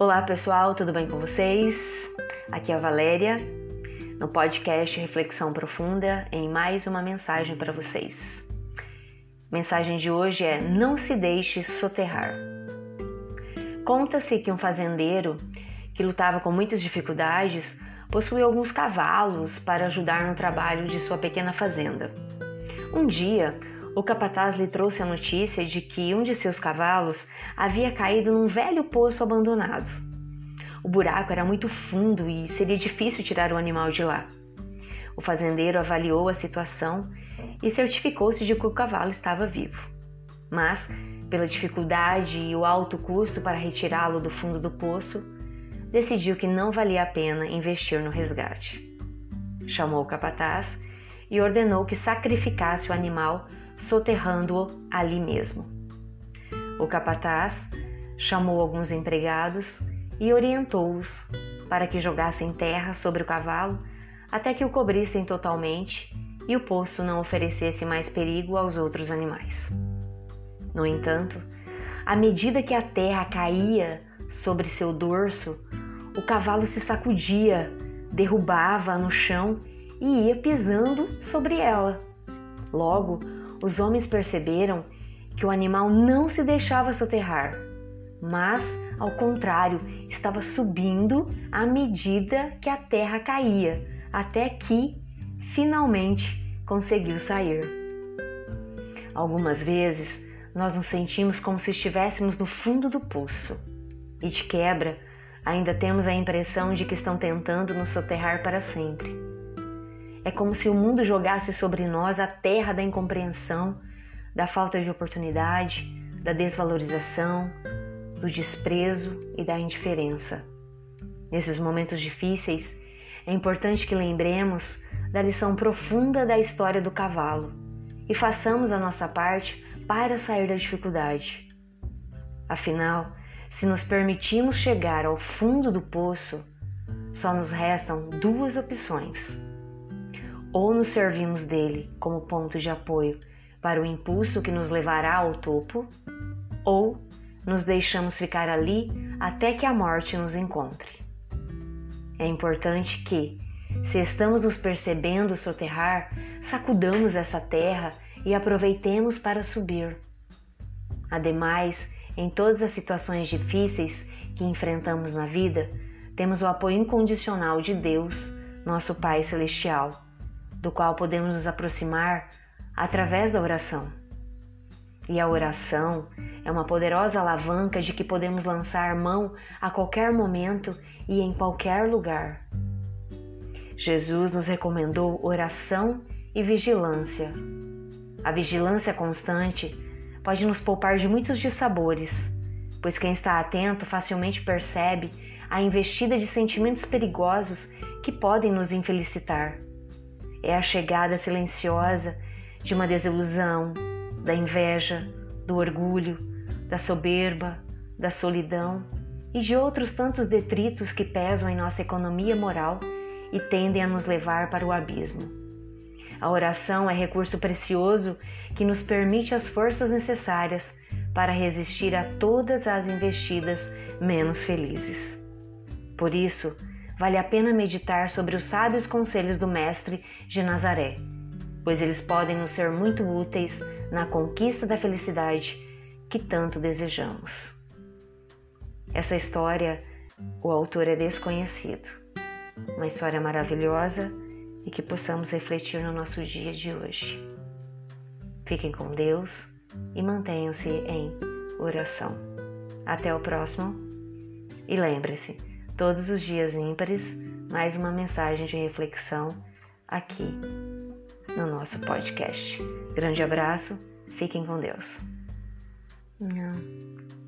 Olá pessoal, tudo bem com vocês? Aqui é a Valéria, no podcast Reflexão Profunda, em mais uma mensagem para vocês. A mensagem de hoje é: Não se deixe soterrar. Conta-se que um fazendeiro que lutava com muitas dificuldades possuía alguns cavalos para ajudar no trabalho de sua pequena fazenda. Um dia, o capataz lhe trouxe a notícia de que um de seus cavalos havia caído num velho poço abandonado. O buraco era muito fundo e seria difícil tirar o animal de lá. O fazendeiro avaliou a situação e certificou-se de que o cavalo estava vivo. Mas, pela dificuldade e o alto custo para retirá-lo do fundo do poço, decidiu que não valia a pena investir no resgate. Chamou o capataz e ordenou que sacrificasse o animal soterrando-o ali mesmo. O capataz chamou alguns empregados e orientou-os para que jogassem terra sobre o cavalo até que o cobrissem totalmente e o poço não oferecesse mais perigo aos outros animais. No entanto, à medida que a terra caía sobre seu dorso, o cavalo se sacudia, derrubava no chão e ia pisando sobre ela. Logo, os homens perceberam que o animal não se deixava soterrar, mas, ao contrário, estava subindo à medida que a terra caía, até que, finalmente, conseguiu sair. Algumas vezes, nós nos sentimos como se estivéssemos no fundo do poço e, de quebra, ainda temos a impressão de que estão tentando nos soterrar para sempre. É como se o mundo jogasse sobre nós a terra da incompreensão, da falta de oportunidade, da desvalorização, do desprezo e da indiferença. Nesses momentos difíceis, é importante que lembremos da lição profunda da história do cavalo e façamos a nossa parte para sair da dificuldade. Afinal, se nos permitirmos chegar ao fundo do poço, só nos restam duas opções ou nos servimos dele como ponto de apoio para o impulso que nos levará ao topo, ou nos deixamos ficar ali até que a morte nos encontre. É importante que, se estamos nos percebendo soterrar, sacudamos essa terra e aproveitemos para subir. Ademais, em todas as situações difíceis que enfrentamos na vida, temos o apoio incondicional de Deus, nosso Pai Celestial do qual podemos nos aproximar através da oração. E a oração é uma poderosa alavanca de que podemos lançar mão a qualquer momento e em qualquer lugar. Jesus nos recomendou oração e vigilância. A vigilância constante pode nos poupar de muitos dissabores, pois quem está atento facilmente percebe a investida de sentimentos perigosos que podem nos infelicitar. É a chegada silenciosa de uma desilusão, da inveja, do orgulho, da soberba, da solidão e de outros tantos detritos que pesam em nossa economia moral e tendem a nos levar para o abismo. A oração é recurso precioso que nos permite as forças necessárias para resistir a todas as investidas menos felizes. Por isso, vale a pena meditar sobre os sábios conselhos do Mestre de Nazaré, pois eles podem nos ser muito úteis na conquista da felicidade que tanto desejamos. Essa história, o autor é desconhecido, uma história maravilhosa e que possamos refletir no nosso dia de hoje. Fiquem com Deus e mantenham-se em oração. Até o próximo e lembre-se, todos os dias ímpares, mais uma mensagem de reflexão aqui no nosso podcast. Grande abraço, fiquem com Deus. Não.